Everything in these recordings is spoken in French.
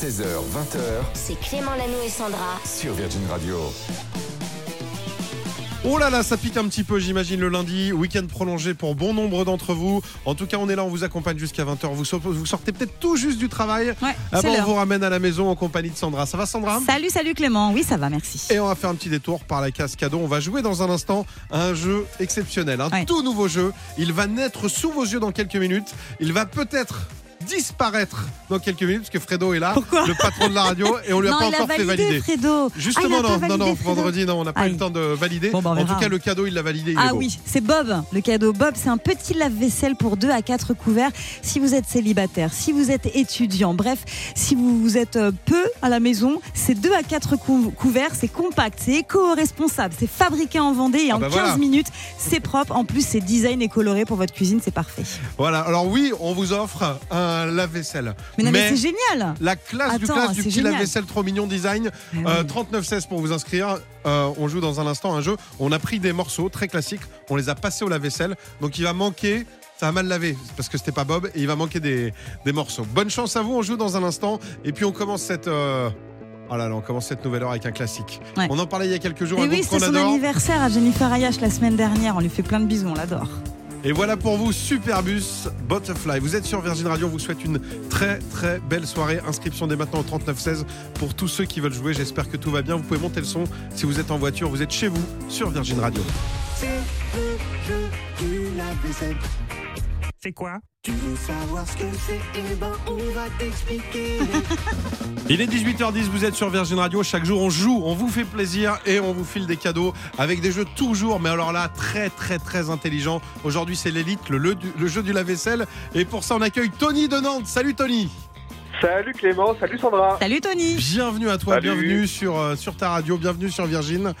16h, 20h C'est Clément Lanoux et Sandra. sur Virgin Radio. Oh là là, ça pique un petit peu, j'imagine, le lundi. Week-end prolongé pour bon nombre d'entre vous. En tout cas, on est là, on vous accompagne jusqu'à 20h. Vous, so- vous sortez peut-être tout juste du travail. Ouais, on vous ramène à la maison en compagnie de Sandra. Ça va, Sandra? Salut, salut Clément. Oui, ça va, merci. Et on va faire un petit détour par la case cadeau. On va jouer dans un instant à un jeu exceptionnel, un Ouais. tout nouveau jeu. Il va naître sous vos yeux dans quelques minutes. Il va peut-être disparaître dans quelques minutes parce que Fredo est là, Pourquoi le patron de la radio, et on lui a non, pas encore a fait validé, valider. Fredo. Justement, Ah, a non, non, validé, non, Fredo vendredi, non, on n'a pas eu le temps de valider. Bon, bah, en tout cas, le cadeau, il l'a validé. il est Ah beau. oui, c'est Bob, le cadeau. Bob, c'est un petit lave-vaisselle pour 2 à 4 couverts. Si vous êtes célibataire, si vous êtes étudiant, bref, si vous, êtes euh, peu à la maison, c'est 2 à 4 cou- couverts, c'est compact, c'est éco-responsable, c'est fabriqué en Vendée et Ah en bah 15 voilà. minutes, c'est propre. En plus, c'est design et coloré pour votre cuisine, c'est parfait. Voilà, alors oui, on vous offre un lave-vaisselle. Mais non, mais, c'est génial. la classe du classe du petit lave-vaisselle trop mignon design. Ah oui. Euh, 3916 pour vous inscrire. Euh, on joue dans un instant un jeu. On a pris des morceaux très classiques, on les a passés au lave-vaisselle. Donc il va manquer. Ça a mal lavé parce que c'était pas Bob et il va manquer des, des morceaux. Bonne chance à vous, on joue dans un instant et puis on commence cette euh, oh là là, on commence cette nouvelle heure avec un classique. Ouais. On en parlait il y a quelques jours, Et un oui, c'est son adore. anniversaire à Jennifer Ayash la semaine dernière. On lui fait plein de bisous, on l'adore. Et voilà pour vous, Superbus Butterfly. Vous êtes sur Virgin Radio, on vous souhaite une très très belle soirée. Inscription dès maintenant au 3916 pour tous ceux qui veulent jouer. J'espère que tout va bien. Vous pouvez monter le son si vous êtes en voiture, vous êtes chez vous sur Virgin Radio. C'est quoi? Il est 18h10, vous êtes sur Virgin Radio. Chaque jour, on joue, on vous fait plaisir et on vous file des cadeaux avec des jeux toujours, mais alors là, très très très intelligents. Aujourd'hui, c'est l'élite, le, le- le jeu du lave-vaisselle. Et pour ça, on accueille Tony de Nantes. Salut Tony Salut Clément, salut Sandra. Salut Tony. Bienvenue à toi, Salut. bienvenue sur, euh, sur ta radio, bienvenue sur Virgin.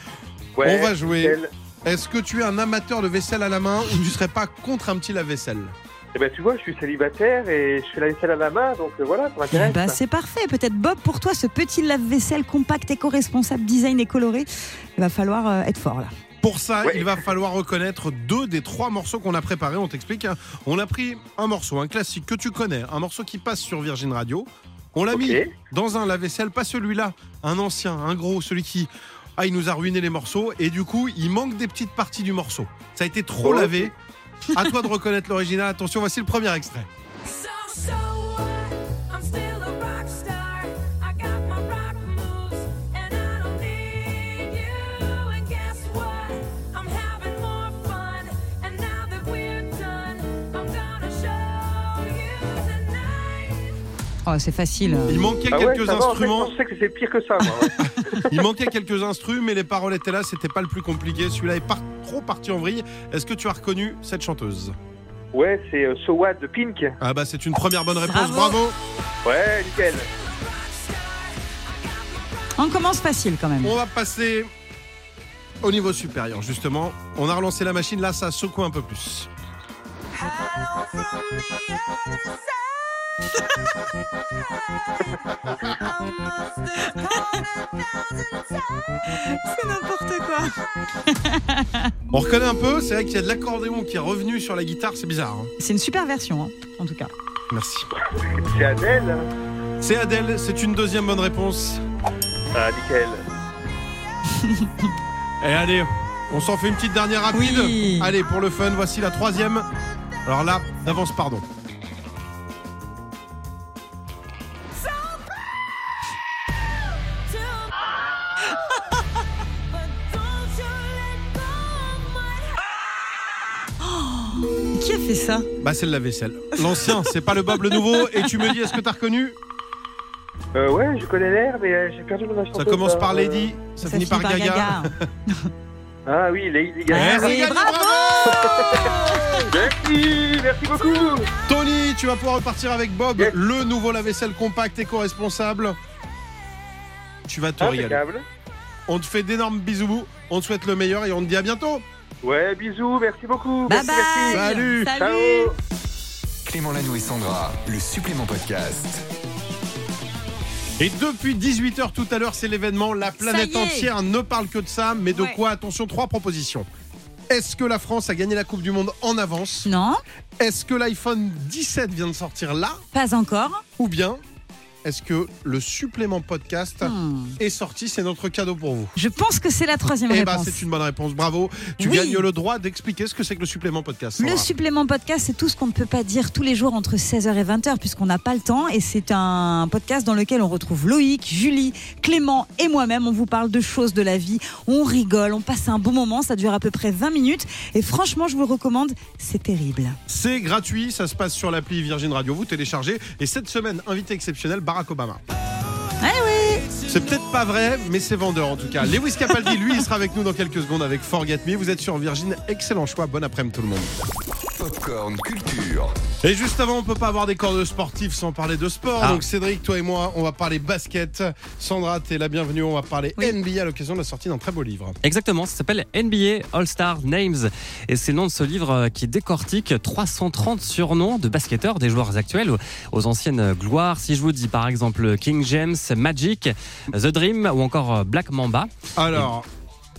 Ouais, on va jouer. nickel. Est-ce que tu es un amateur de vaisselle à la main ou tu serais pas contre un petit lave-vaisselle? Eh ben tu vois, je suis célibataire et je fais la vaisselle à la main, donc euh, voilà, ça m'intéresse. ben, c'est parfait. Peut-être Bob, pour toi, ce petit lave-vaisselle compact, éco-responsable, design et coloré, il va falloir euh, être fort là. Pour ça, Ouais. il va falloir reconnaître deux des trois morceaux qu'on a préparés. On t'explique. hein. On a pris un morceau, un classique que tu connais, un morceau qui passe sur Virgin Radio. On l'a mis dans un lave-vaisselle, pas celui-là, un ancien, un gros, celui qui. Ah, il nous a ruiné les morceaux et du coup, il manque des petites parties du morceau. Ça a été trop lavé. À toi de reconnaître l'original. Attention, voici le premier extrait. Oh, c'est facile. Il manquait Ah ouais, quelques ça va, en fait, instruments. je sais que c'est pire que ça, moi. ouais. Il manquait quelques instruments, mais les paroles étaient là. C'était pas le plus compliqué. Celui-là est trop parti en vrille. Est-ce que tu as reconnu cette chanteuse? Ouais, c'est euh, So What de Pink. Ah bah c'est une première bonne réponse. Bravo. Bravo. Ouais, nickel. On commence facile quand même. On va passer au niveau supérieur, justement. On a relancé la machine, là, ça secoue un peu plus. C'est n'importe quoi. On reconnaît un peu, c'est vrai qu'il y a de l'accordéon qui est revenu sur la guitare, c'est bizarre. hein. C'est une super version, hein, en tout cas. Merci. C'est Adèle. C'est Adèle, c'est une deuxième bonne réponse. Ah, nickel. Et allez, on s'en fait une petite dernière rapide. Oui. Allez, pour le fun, voici la troisième. Alors là, d'avance, pardon. Fait ça Bah, c'est le lave-vaisselle. L'ancien, c'est pas le Bob le nouveau. Et tu me dis, est-ce que t'as reconnu Euh, ouais, je connais l'air, mais euh, j'ai perdu le nom de la Ça commence là. par Euh, Lady, ça, finit par Gaga. Ah oui, Lady Eh, Gaga. c'est oui, gagné, bravo Merci, merci beaucoup. Tony, tu vas pouvoir repartir avec Bob, Yes. le nouveau lave-vaisselle compact éco-responsable. Tu vas te régaler. On te fait d'énormes bisous, on te souhaite le meilleur et on te dit à bientôt. Ouais, bisous, merci beaucoup. Bye merci, bye merci. Salut. Salut Ciao. Clément Lanoux et Sandra, le supplément podcast. Et depuis 18h tout à l'heure, c'est l'événement. La planète entière ne parle que de ça. Mais de Ouais. quoi? Attention, trois propositions. Est-ce que la France a gagné la Coupe du Monde en avance? Non, Est-ce que l'iPhone 17 vient de sortir là? Pas encore. Ou bien est-ce que le supplément podcast Hmm. est sorti C'est notre cadeau pour vous. Je pense que c'est la troisième Eh ben, réponse. c'est une bonne réponse. Bravo. Tu Oui. gagnes le droit d'expliquer ce que c'est que le supplément podcast. Le supplément podcast, c'est tout ce qu'on ne peut pas dire tous les jours entre 16h et 20h puisqu'on n'a pas le temps. Et c'est un podcast dans lequel on retrouve Loïc, Julie, Clément et moi-même. On vous parle de choses de la vie. On rigole, on passe un bon moment. Ça dure à peu près 20 minutes. Et franchement, je vous le recommande. C'est terrible. C'est gratuit, ça se passe sur l'appli Virgin Radio. Vous téléchargez. Et cette semaine, invité exceptionnel, Barack Obama. Oui C'est peut-être pas vrai, mais c'est vendeur en tout cas. Lewis Capaldi, lui, il sera avec nous dans quelques secondes avec Forget Me. Vous êtes sur Virgin, excellent choix. Bon après-midi tout le monde. Popcorn Culture. Et juste avant, on peut pas avoir des corps de sportifs sans parler de sport. Ah. Donc Cédric, toi et moi, on va parler basket. Sandra, t'es la bienvenue. On va parler Oui. NBA à l'occasion de la sortie d'un très beau livre. Exactement, ça s'appelle NBA All-Star Names et c'est le nom de ce livre euh, qui décortique 330 surnoms de basketteurs des joueurs actuels aux- aux anciennes gloires. Si je vous dis par exemple King James, Magic, The Dream ou encore euh, Black Mamba. Alors,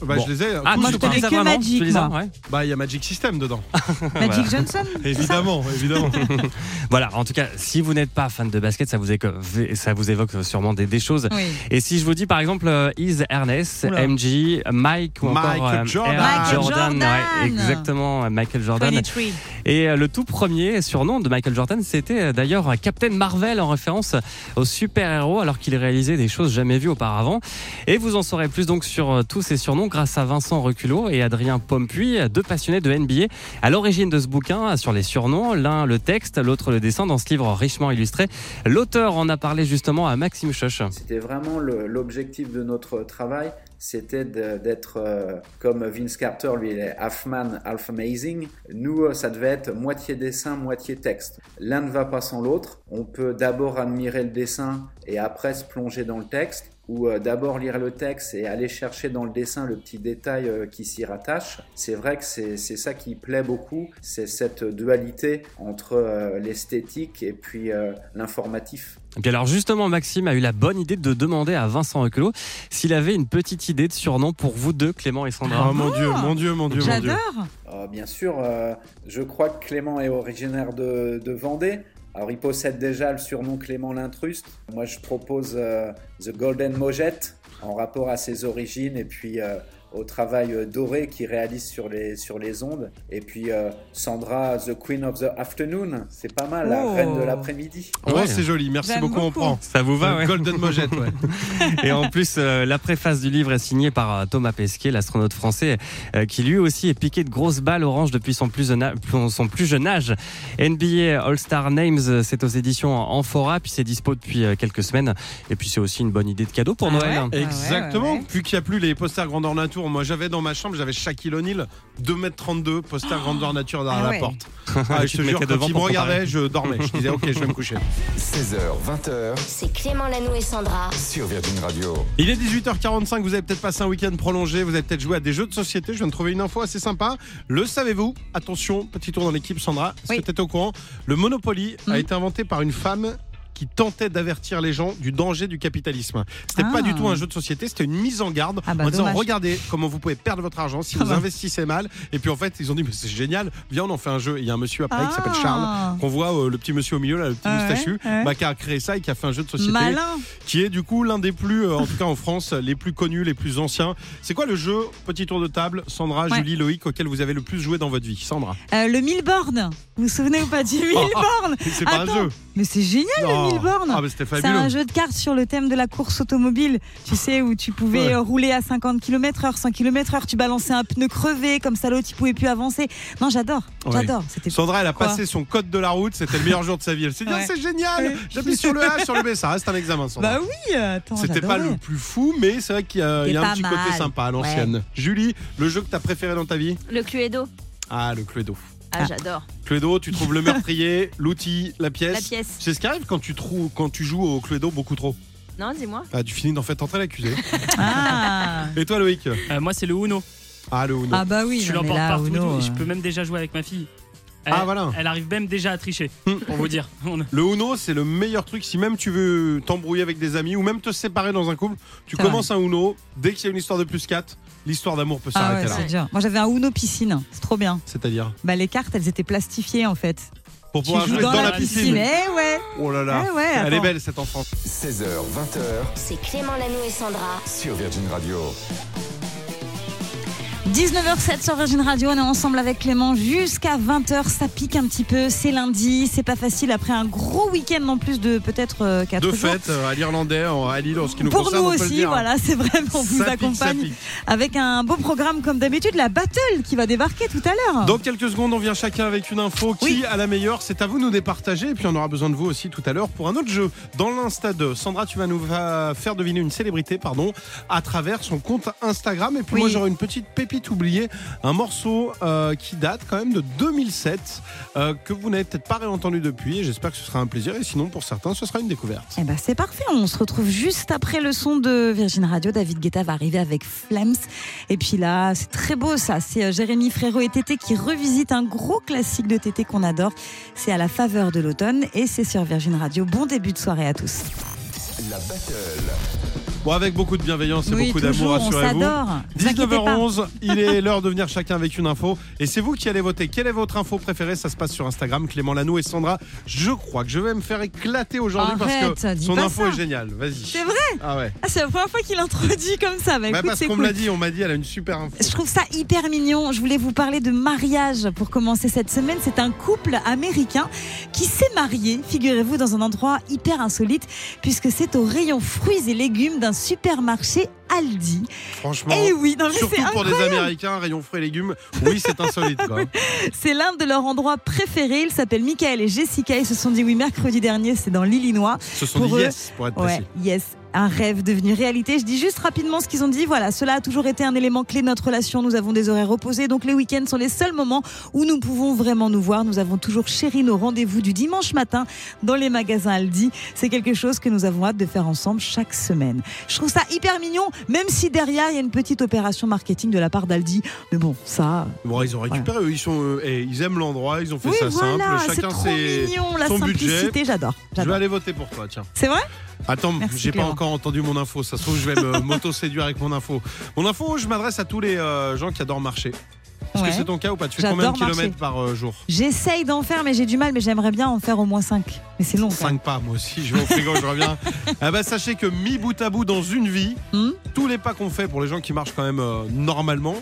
bah, Bon. je les ai. Ah, tous moi ou je te les connais as que vraiment Magic, Tu les as moi. Ouais. Bah, il y a Magic System dedans. Magic Johnson évidemment, évidemment. Voilà, en tout cas, si vous n'êtes pas fan de basket, ça vous, éco- ça vous évoque sûrement des, des choses. Oui. Et si je vous dis par exemple euh, Is Ernest, Oula. MG, Mike ou encore Michael euh, Jordan. Michael Jordan, Jordan. ouais, exactement, euh, Michael Jordan. 23. Et le tout premier surnom de Michael Jordan, c'était d'ailleurs Captain Marvel en référence au super-héros alors qu'il réalisait des choses jamais vues auparavant. Et vous en saurez plus donc sur tous ces surnoms grâce à Vincent Reculot et Adrien Pompuy, deux passionnés de NBA à l'origine de ce bouquin sur les surnoms, l'un le texte, l'autre le dessin dans ce livre richement illustré. L'auteur en a parlé justement à Maxime Choch. C'était vraiment l'objectif de notre travail, c'était d'être euh, comme Vince Carter, lui il est half man, half amazing. Nous, euh, ça devait être moitié dessin, moitié texte. L'un ne va pas sans l'autre. On peut d'abord admirer le dessin et après se plonger dans le texte ou euh, d'abord lire le texte et aller chercher dans le dessin le petit détail euh, qui s'y rattache. C'est vrai que c'est c'est ça qui plaît beaucoup, c'est cette dualité entre euh, l'esthétique et puis euh, l'informatif. Et puis alors justement, Maxime a eu la bonne idée de demander à Vincent Reculot s'il avait une petite idée de surnom pour vous deux, Clément et Sandra. Oh mon dieu, mon dieu, mon dieu, mon dieu. J'adore. Euh, bien sûr, euh, je crois que Clément est originaire de, de Vendée. Alors, il possède déjà le surnom Clément l'Intruste. Moi, je propose euh, The Golden Mojette en rapport à ses origines et puis euh, au travail euh, doré qu'il réalise sur les, sur les ondes. Et puis euh, Sandra, The Queen of the Afternoon. C'est pas mal, la Oh. reine de l'après-midi. Oh, Ouais. c'est joli, merci beaucoup, on prend. Ça vous va, ouais Golden Mojette, ouais. Et en plus, euh, la préface du livre est signée par euh, Thomas Pesquet, l'astronaute français, euh, qui lui aussi est piqué de grosses balles orange depuis son plus, jeune a- son plus jeune âge. NBA All-Star Names, euh, c'est aux éditions Amphora, puis c'est dispo depuis euh, quelques semaines. Et puis c'est aussi une bonne idée de cadeau pour Ah Noël. ouais hein. ouais, Exactement. ouais. Vu qu'il n'y a plus les posters grandeur nature, moi j'avais dans ma chambre, j'avais Shaquille O'Neal, 2m32, poster grandeur nature derrière Ah la ouais. porte. Ah, Tu je te te jure, mettais quand il me regardait, je dormais. Je disais, ok, je vais me coucher. 16h, 20h C'est Clément Lanoux et Sandra. sur Virgin Radio. Il est 18h45, vous avez peut-être passé un week-end prolongé, vous avez peut-être joué à des jeux de société. Je viens de trouver une info assez sympa. Le savez-vous? Attention, petit tour dans l'équipe, Sandra. Est-ce Oui. que tu étais au courant Le Monopoly a Mhm. été inventé par une femme qui tentait d'avertir les gens du danger du capitalisme. C'était Ah. pas du tout un jeu de société, c'était une mise en garde Ah bah, en disant dommage. regardez comment vous pouvez perdre votre argent si Ah vous investissez mal. Et puis en fait, ils ont dit mais c'est génial, viens on en fait un jeu. Et il y a un monsieur après qui s'appelle Ah. Charles qu'on voit euh, le petit monsieur au milieu là, le petit Ah ouais, moustachu, ouais. bah, qui a créé ça et qui a fait un jeu de société Malin. qui est du coup l'un des plus, euh, en tout cas en France, les plus connus, les plus anciens. C'est quoi le jeu, petit tour de table, Sandra, Ouais. Julie, Loïc, auquel vous avez le plus joué dans votre vie Sandra, Euh, le Milborn. Vous vous souvenez ou pas du Milborn? c'est pas un jeu. Mais c'est génial Non. Ah, c'était C'est un jeu de cartes sur le thème de la course automobile. Tu sais, où tu pouvais Ouais. rouler à 50 km/h, 100 km/h, tu balançais un pneu crevé, comme ça l'autre, il pouvait plus avancer. Non, j'adore, Ouais. j'adore. C'était Sandra, elle a Quoi passé son code de la route, c'était le meilleur jour de sa vie. Elle s'est dit, Ouais. Ah, c'est génial, j'appuie sur le A, sur le B, ça reste un examen, Sandra. Bah oui, attends, C'était pas le plus fou, mais c'est vrai qu'il y a, y un pas petit mal. côté sympa à l'ancienne. Julie, le jeu que t'as préféré dans ta vie? Le Cluedo. Ah, le Cluedo. Ah, Ah. j'adore. Cluedo, tu trouves le meurtrier, l'outil, la pièce. La pièce. C'est ce qui arrive quand tu, trouves, quand tu joues au Cluedo beaucoup trop. Non, dis-moi. Ah, tu finis d'en fait entrer l'accusé. Ah, Et toi, Loïc Euh, moi, c'est le Uno. Ah, le Uno. ah bah oui, je non, mais l'emporte là, partout. et Uno, tout, et euh, je peux même déjà jouer avec ma fille. Elle, Ah, voilà. Elle arrive même déjà à tricher, Hum. pour vous dire. Le Uno, c'est le meilleur truc si même tu veux t'embrouiller avec des amis ou même te séparer dans un couple. Tu commences un Uno, dès qu'il y a une histoire de plus 4, l'histoire d'amour peut Ah s'arrêter ouais, là. Moi j'avais un Uno piscine, c'est trop bien. C'est-à-dire Bah les cartes, elles étaient plastifiées en fait. pour pouvoir jouer dans, la piscine. Eh ouais. Oh là là, Eh ouais, elle est belle cette enfant. 16h, 20h C'est Clément Lano et Sandra. sur Virgin Radio. 19h07 sur Virgin Radio, on est ensemble avec Clément jusqu'à 20h, ça pique un petit peu, c'est lundi, c'est pas facile après un gros week-end en plus de peut-être 4 De jours. fête euh, à l'Irlandais, à Lille, en ce qui nous Pour concerne, nous on peut le aussi, dire. voilà, c'est vrai, on vous pique, accompagne avec un beau programme comme d'habitude, la battle qui va débarquer tout à l'heure. Dans quelques secondes, on vient chacun avec une info. Qui Oui. a la meilleure C'est à vous de nous départager. Et puis on aura besoin de vous aussi tout à l'heure pour un autre jeu. Dans l'Insta 2, Sandra, tu vas nous faire deviner une célébrité pardon, à travers son compte Instagram. Et puis Oui. moi, j'aurai une petite pépite oubliée. Un morceau euh, qui date quand même de 2007, euh, que vous n'avez peut-être pas réentendu depuis. Et j'espère que ce sera un plaisir. Et sinon, pour certains, ce sera une découverte. Eh ben c'est parfait, on se retrouve juste après le son de Virgin Radio. David Guetta va arriver avec Flames. Et puis là, c'est très beau ça. C'est euh, Jérémy Frérot et Tété qui revisitent un gros classique de Tété qu'on adore. C'est à la faveur de l'automne et c'est sur Virgin Radio. Bon début de soirée à tous. La battle. Bon, avec beaucoup de bienveillance et oui, beaucoup d'amour, toujours, on rassurez-vous. s'adore. Vous inquiétez pas. 19h11, il est l'heure de venir chacun avec une info. Et c'est vous qui allez voter. Quelle est votre info préférée? Ça se passe sur Instagram. Clément Lanou et Sandra. Je crois que je vais me faire éclater aujourd'hui parce que son info ça. est géniale. Vas-y. C'est vrai? Ah ouais. Ah, C'est la première fois qu'il introduit comme ça. Bah, Bah, écoute, parce qu'on me l'a dit, on m'a dit, elle a une super info. Je trouve ça hyper mignon. Je voulais vous parler de mariage pour commencer cette semaine. C'est un couple américain qui s'est marié, figurez-vous, dans un endroit hyper insolite, puisque c'est au rayon fruits et légumes d'un supermarché Aldi. Franchement. Et oui, non, mais Surtout pour des. Américains, rayon frais et légumes, oui, c'est insolite. C'est l'un de leurs endroits préférés. Ils s'appellent Michael et Jessica. Ils se sont dit oui mercredi dernier, c'est dans l'Illinois. Ce sont Pour des eux, yes, pour être Ouais, précis. yes. Un rêve devenu réalité. Je dis juste rapidement ce qu'ils ont dit. Voilà, cela a toujours été un élément clé de notre relation. Nous avons des horaires opposés, donc les week-ends sont les seuls moments où nous pouvons vraiment nous voir. Nous avons toujours chéri nos rendez-vous du dimanche matin dans les magasins Aldi. C'est quelque chose que nous avons hâte de faire ensemble chaque semaine. Je trouve ça hyper mignon, même si derrière il y a une petite opération marketing de la part d'Aldi. Mais bon, ça. Bon, ils ont récupéré, eux, ils, sont, euh, et ils aiment l'endroit, ils ont fait oui, ça voilà, simple. c'est Chacun trop ses. mignon, la son simplicité, j'adore. Je vais aller voter pour toi, tiens. C'est vrai? Attends, j'ai pas encore entendu mon info. Ça se trouve, je vais me- m'auto-séduire avec mon info. Mon info, je m'adresse à tous les euh, gens qui adorent marcher. Est-ce Ouais. que c'est ton cas ou pas? Tu fais combien de kilomètres par euh, jour? J'essaye d'en faire, mais j'ai du mal, mais j'aimerais bien en faire au moins 5. Mais c'est long. quand même. 5 pas, moi aussi. Je vais au frigo, je reviens. Ah bah, sachez que mis bout à bout dans une vie, Hmm tous les pas qu'on fait pour les gens qui marchent quand même euh, normalement,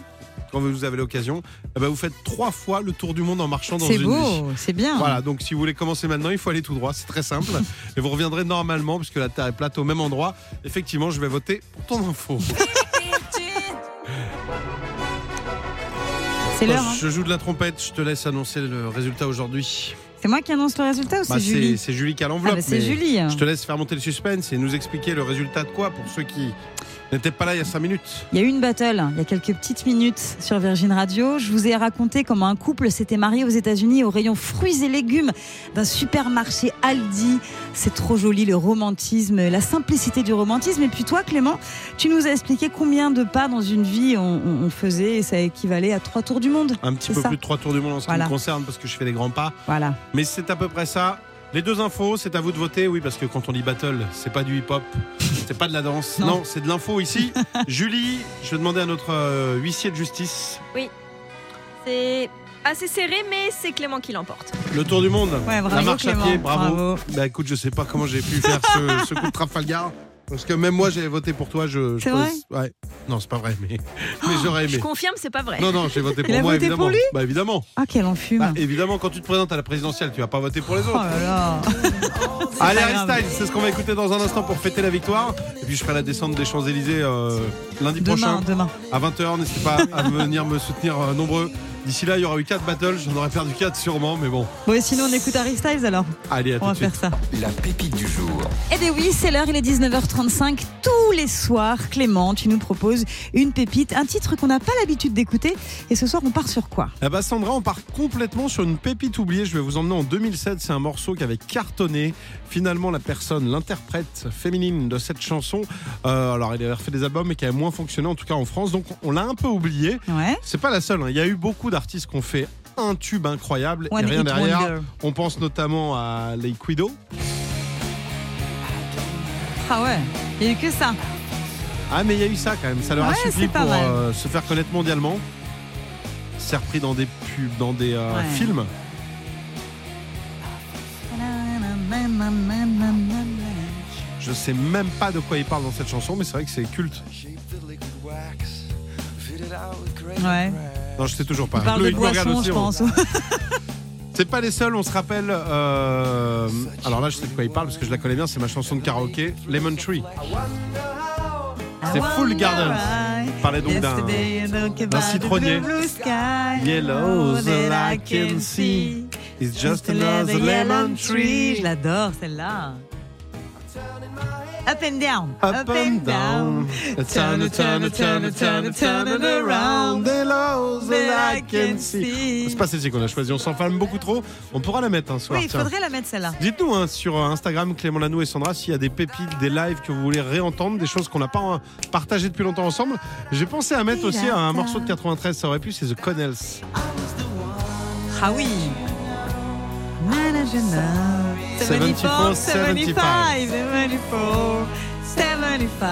quand vous avez l'occasion, eh ben, vous faites trois fois le tour du monde en marchant dans C'est une vie. beau, c'est bien. Voilà, donc si vous voulez commencer maintenant, il faut aller tout droit, c'est très simple. et vous reviendrez normalement, puisque la Terre est plate au même endroit. Effectivement, je vais voter pour ton info. C'est l'heure. hein. Je joue de la trompette, je te laisse annoncer le résultat aujourd'hui. C'est moi qui annonce le résultat ou c'est Bah, Julie c'est Julie qui a Ah l'enveloppe. bah, c'est Julie. Je te laisse faire monter le suspense et nous expliquer le résultat de quoi pour ceux qui n'étaient pas là il y a 5 minutes. Il y a eu une battle il y a quelques petites minutes sur Virgin Radio. Je vous ai raconté comment un couple s'était marié aux États-Unis au rayon fruits et légumes d'un supermarché Aldi. C'est trop joli le romantisme, la simplicité du romantisme. Et puis toi, Clément, tu nous as expliqué combien de pas dans une vie on, faisait et ça équivalait à trois tours du monde. Un petit peu ça. plus de 3 tours du monde en ce Voilà. qui me concerne parce que je fais des grands pas. Voilà. Mais c'est à peu près ça. Les deux infos, c'est à vous de voter, oui, parce que quand on dit battle, c'est pas du hip-hop, c'est pas de la danse, Non. non, c'est de l'info ici. Julie, je vais demander à notre euh, huissier de justice C'est assez serré, mais c'est Clément qui l'emporte. le tour du monde, Ouais, bravo, la marche Clément, à pied, bravo. bravo. Bah écoute, je sais pas comment j'ai pu faire ce, ce coup de Trafalgar, parce que même moi j'ai voté pour toi. Je, je C'est pense- ouais. Non, c'est pas vrai, mais, mais j'aurais Je aimé. confirme, c'est pas vrai. Non, non, j'ai voté Il pour a moi, voté évidemment. pour lui bah évidemment. Ah, quel enfume. Bah, évidemment, quand tu te présentes à la présidentielle, tu vas pas voter pour les oh autres. là là. Allez, Harry. Styles, c'est ce qu'on va écouter dans un instant pour fêter la victoire. Et puis je ferai la descente des Champs-Élysées euh, lundi Demain, prochain demain. à 20h. N'hésitez pas à venir me soutenir euh, nombreux. D'ici là, il y aura eu 4 battles. J'en aurais perdu 4 sûrement, mais bon. Bon, et sinon, on écoute Harry Styles alors. Allez, à On tout va de suite. faire ça. La pépite du jour. Eh bien oui, c'est l'heure, il est 19h35. Tous les soirs, Clément, tu nous proposes une pépite, un titre qu'on n'a pas l'habitude d'écouter. Et ce soir, on part sur quoi? Eh ben, Sandra, on part complètement sur une pépite oubliée. Je vais vous emmener en 2007. C'est un morceau qui avait cartonné. Finalement, la personne, l'interprète féminine de cette chanson, euh, alors elle avait refait des albums, mais qui avait moins fonctionné, en tout cas en France. Donc on l'a un peu oublié. Ouais. C'est pas la seule. hein. Il y a eu beaucoup d'artistes qui ont fait un tube incroyable et rien derrière. On pense notamment à Les Quido. Ah ouais, il n'y a eu que ça. Ah mais il y a eu ça quand même, ça leur a suffi pour euh, se faire connaître mondialement. C'est repris dans des pubs, dans des euh, films. Je sais même pas de quoi il parle dans cette chanson, mais c'est vrai que c'est culte. Ouais. Non, je sais toujours pas. Il parle de boisson, aussi, je on- pense. C'est pas les seuls, on se rappelle. euh, Alors là, je sais de quoi il parle parce que je la connais bien, c'est ma chanson de karaoké, Lemon Tree. C'est Full Garden. Parlait donc d'un citronnier. Yellow, all I can see is just another lemon tree. Je l'adore celle-là. Up and down. Up and down, turn turn turn turn turn it around. Yellow, I can see. C'est pas celle-ci qu'on a choisi, on s'enflamme beaucoup trop. On pourra la mettre un soir. Oui, il tiens. faudrait la mettre celle-là. Dites-nous hein, sur euh, Instagram, Clément Lanou et Sandra, s'il y a des pépites, des lives que vous voulez réentendre, des choses qu'on n'a pas euh, partagées depuis longtemps ensemble. J'ai pensé à mettre aussi un morceau de 93, ça aurait pu, c'est The Connells. Ah oui. Management. 74, 75, 74, 75.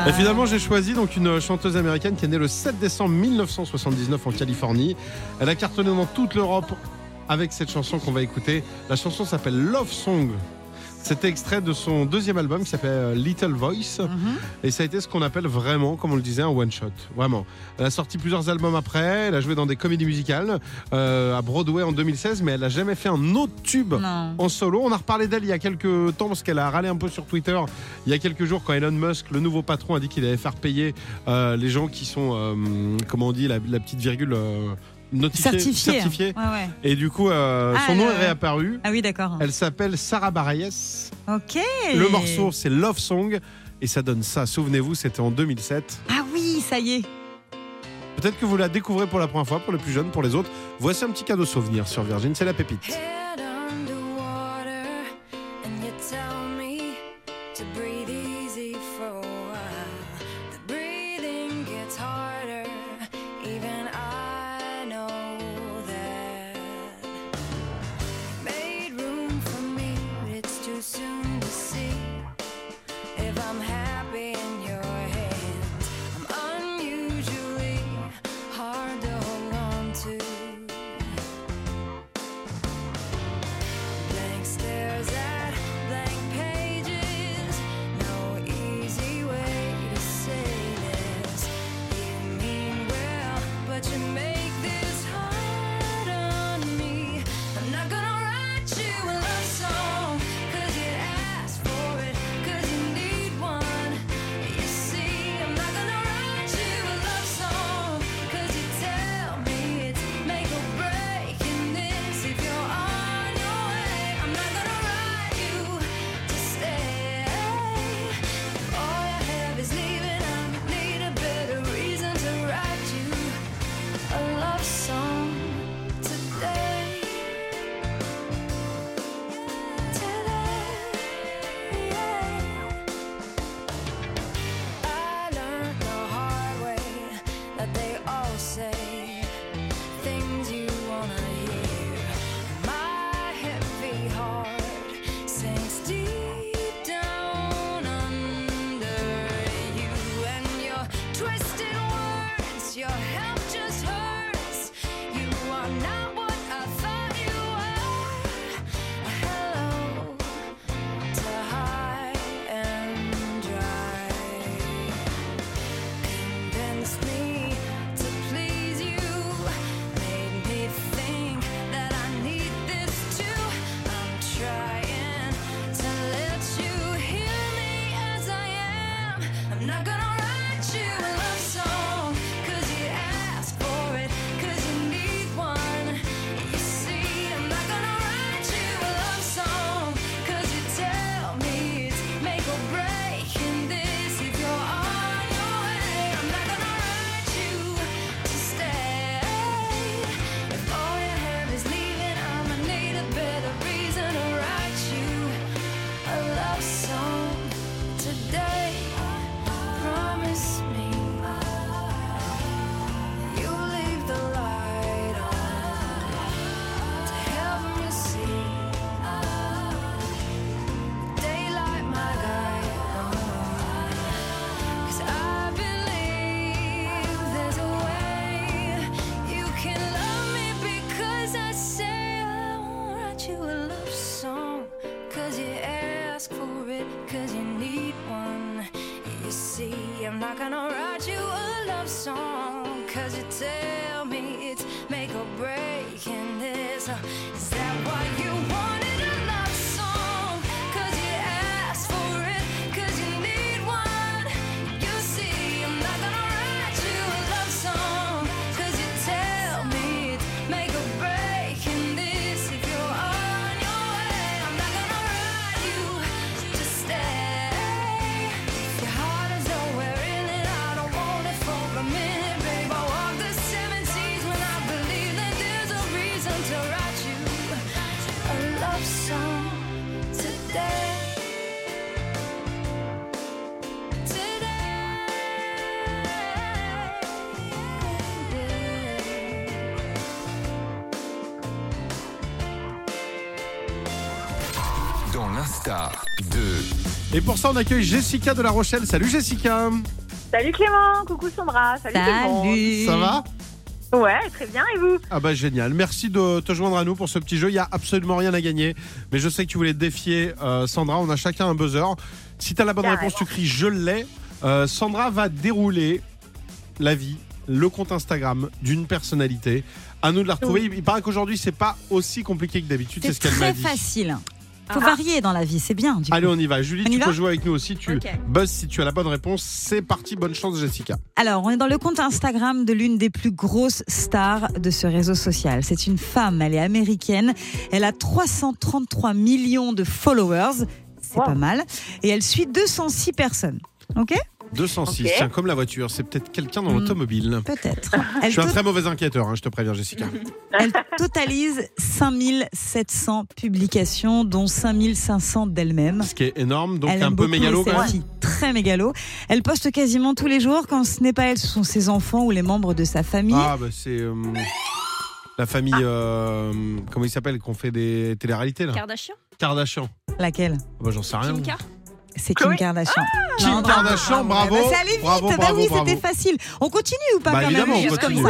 Et finalement, j'ai choisi donc une chanteuse américaine qui est née le 7 décembre 1979 en Californie. Elle a cartonné dans toute l'Europe avec cette chanson qu'on va écouter. La chanson s'appelle Love Song. C'était extrait de son deuxième album qui s'appelle euh, Little Voice. Et ça a été ce qu'on appelle vraiment, comme on le disait, un one-shot. Vraiment. Elle a sorti plusieurs albums après. Elle a joué dans des comédies musicales euh, à Broadway en 2016, mais elle n'a jamais fait un autre tube Non. en solo. On a reparlé d'elle il y a quelques temps parce qu'elle a râlé un peu sur Twitter il y a quelques jours quand Elon Musk, le nouveau patron, a dit qu'il allait faire payer euh, les gens qui sont, euh, comment on dit, la, la petite virgule notifiée, Certifié. Ouais, ouais. Et du coup, euh, Ah, son nom le- est réapparu. Ah oui, d'accord. Elle s'appelle Sarah Bareilles. Ok. Le morceau, c'est Love Song. Et ça donne ça. Souvenez-vous, c'était en 2007. Ah oui, ça y est. Peut-être que vous la découvrez pour la première fois, pour les plus jeunes, pour les autres. Voici un petit cadeau souvenir sur Virgin. C'est la pépite. Et pour ça, on accueille Jessica de La Rochelle. Salut Jessica. Salut Clément, coucou Sandra, salut, tout le monde. Salut. Ça va? Ouais, très bien, et vous? Ah bah génial. Merci de te joindre à nous pour ce petit jeu. Il y a absolument rien à gagner, mais je sais que tu voulais te défier euh, Sandra. On a chacun un buzzer. Si tu as la bonne Carrément. réponse, tu cries je l'ai. Euh, Sandra va dérouler la vie, le compte Instagram d'une personnalité. À nous de la retrouver. Il, il paraît qu'aujourd'hui c'est pas aussi compliqué que d'habitude. C'est C'est ce qu'elle m'a très dit. facile. Faut Ah. varier dans la vie, c'est bien. Du coup. Allez, on y va. Julie, On tu va peux jouer avec nous aussi. Tu buzz si tu as la bonne réponse. C'est parti. Bonne chance, Jessica. Alors, on est dans le compte Instagram de l'une des plus grosses stars de ce réseau social. C'est une femme, elle est américaine. Elle a 333 millions de followers. C'est Wow. pas mal. Et elle suit 206 personnes. Ok? 206. Ok. Tiens, comme la voiture, c'est peut-être quelqu'un dans Hmm. l'automobile. Peut-être. Je suis un très mauvais inquiéteur, hein, je te préviens, Jessica. elle totalise 5700 publications, dont 5500 d'elle-même. Ce qui est énorme, donc elle un aime peu mégalo quand même. Très mégalo. Elle poste quasiment tous les jours. Quand ce n'est pas elle, ce sont ses enfants ou les membres de sa famille. Ah, bah c'est euh, la famille. euh, comment il s'appelle Qu'on fait des télé-réalités là? Kardashian? Kardashian. Laquelle? Ah Bah, J'en sais rien. Kim K? C'est Kim. Kardashian. Kim Non, non, Kardashian, bravo. bah, ça allait vite. Bravo, bah bravo, oui, c'était facile. On continue ou pas Bah, quand même juste comme ça.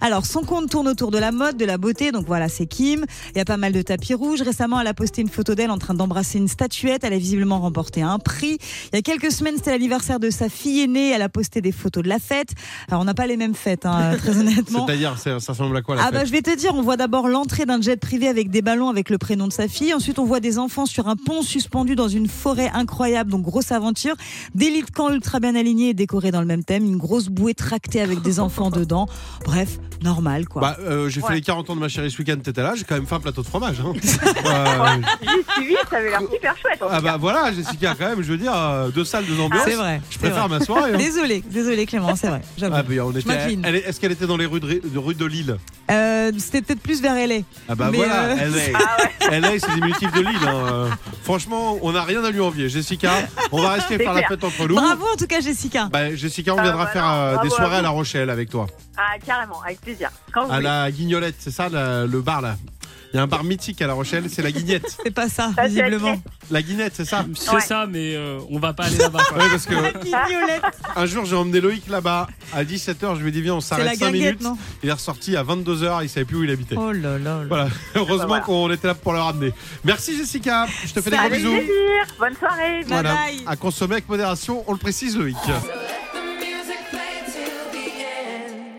Alors, son compte tourne autour de la mode, de la beauté. Donc voilà, c'est Kim. Il y a pas mal de tapis rouges. Récemment, elle a posté une photo d'elle en train d'embrasser une statuette. Elle a visiblement remporté un prix. Il y a quelques semaines, c'était l'anniversaire de sa fille aînée. Elle a posté des photos de la fête. Alors, on n'a pas les mêmes fêtes, hein, très honnêtement. C'est-à-dire, c'est- ça ressemble à quoi la Ah fête bah je vais te dire, on voit d'abord l'entrée d'un jet privé avec des ballons avec le prénom de sa fille. Ensuite, on voit des enfants sur un pont suspendu dans une forêt incroyable, donc grosse aventure. Des lits de camp ultra bien alignés et décorés dans le même thème. Une grosse bouée tractée avec des enfants dedans. Bref, normal quoi. Bah, euh, j'ai fait Ouais. les 40 ans de ma chérie ce week-end, t'étais là, j'ai quand même fait un plateau de fromage. Hein. Euh, J'ai suivi, ça avait l'air super chouette. en ah bah cas. voilà, Jessica, quand même, je veux dire, euh, deux salles, deux ambiances. c'est vrai. Je préfère ma soirée. hein. Désolé, désolé Clément, c'est vrai. j'avoue. Ah, bah, on était, elle Est-ce qu'elle était dans les rues de, de, rue de Lille? Euh, C'était peut-être plus vers LA. Ah bah Mais, voilà, euh, LA. LA, c'est diminutif de Lille. hein. Franchement, on n'a rien à lui envier. Jessica, on va rester faire la fête entre nous. Bravo en tout cas Jessica. Bah, Jessica, on Ah, viendra bah faire euh, des soirées à. La Rochelle avec toi. Ah, carrément, avec plaisir. Quand vous À voulez. la Guignolette, c'est ça, la- le bar là? Il y a un bar mythique à La Rochelle, c'est la Guignette. C'est pas ça, visiblement. La Guignette, c'est ça C'est Ouais. ça, mais euh, on va pas aller là-bas. parce que un jour j'ai emmené Loïc là-bas à 17h, je lui ai dit viens on s'arrête 5 gaguette, minutes. non Il est ressorti à 22h, il savait plus où il habitait. Oh là là. là. Voilà, heureusement voilà. qu'on était là pour le ramener. Merci Jessica, je te fais des gros Avec bisous. plaisir. Bonne soirée. Bye Voilà, bye. à consommer avec modération, on le précise Loïc.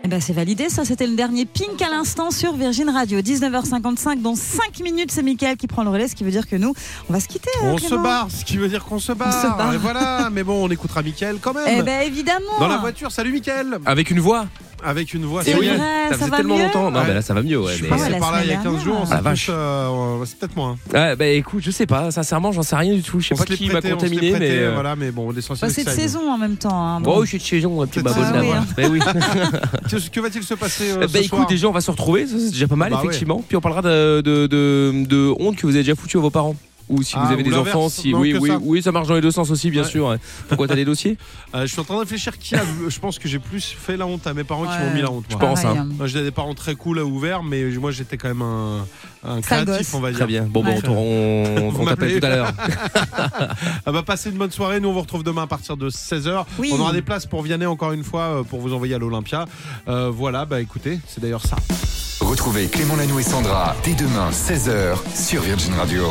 Eh ben c'est validé, ça c'était le dernier Pink à l'instant sur Virgin Radio. 19h55, dans 5 minutes c'est Mickaël qui prend le relais, ce qui veut dire que nous, on va se quitter. euh, On se barre, ce qui veut dire qu'on se barre. se barre. Et voilà, mais bon, on écoutera Mickaël quand même. Eh ben évidemment. Dans la voiture, salut Mickaël. Avec une voix Avec une voix. C'est vrai, Ça ça faisait va tellement mieux longtemps. Non, Ouais. mais là, ça va mieux. Ouais, Je suis mais- passé ouais, par là il y a semaine 15 jours, Ah, euh, c'est peut-être moins. Ouais, bah écoute, je sais pas. Sincèrement, j'en sais rien du tout. Je sais On pas qui m'a prêté, contaminé, mais. prêté, euh, voilà, mais bon, l'essentiel Bah, c'est de saison en même temps. hein, Bon, bon. je suis de chez Jean, un petit d'avoir. oui, Mais oui. Que, va-t-il se passer euh, Bah ce écoute, déjà on va se retrouver, ça c'est déjà pas mal Bah effectivement. Puis on parlera de honte que vous avez déjà foutu à vos parents. Ou si Ah, vous avez ou des enfants, si non, oui, oui, ça. oui, ça marche dans les deux sens aussi, bien Ouais. sûr. ouais. Pourquoi t'as des dossiers Euh, Je suis en train de réfléchir qui a. Je pense que j'ai plus fait la honte à mes parents qui m'ont mis la honte. Je pense. Hein. hein. Moi, j'ai des parents très cool, ouverts, mais moi j'étais quand même un, créatif, gosse. on va dire. Très bien. Bon, bon, on, on, t'appelle tout à l'heure. Ah bah, passez une bonne soirée. Nous, on vous retrouve demain à partir de 16h. Oui. On aura des places pour Vianney encore une fois euh, pour vous envoyer à l'Olympia. Euh, voilà, bah écoutez, c'est d'ailleurs ça. Retrouvez Clément Lanoux et Sandra dès demain 16h sur Virgin Radio.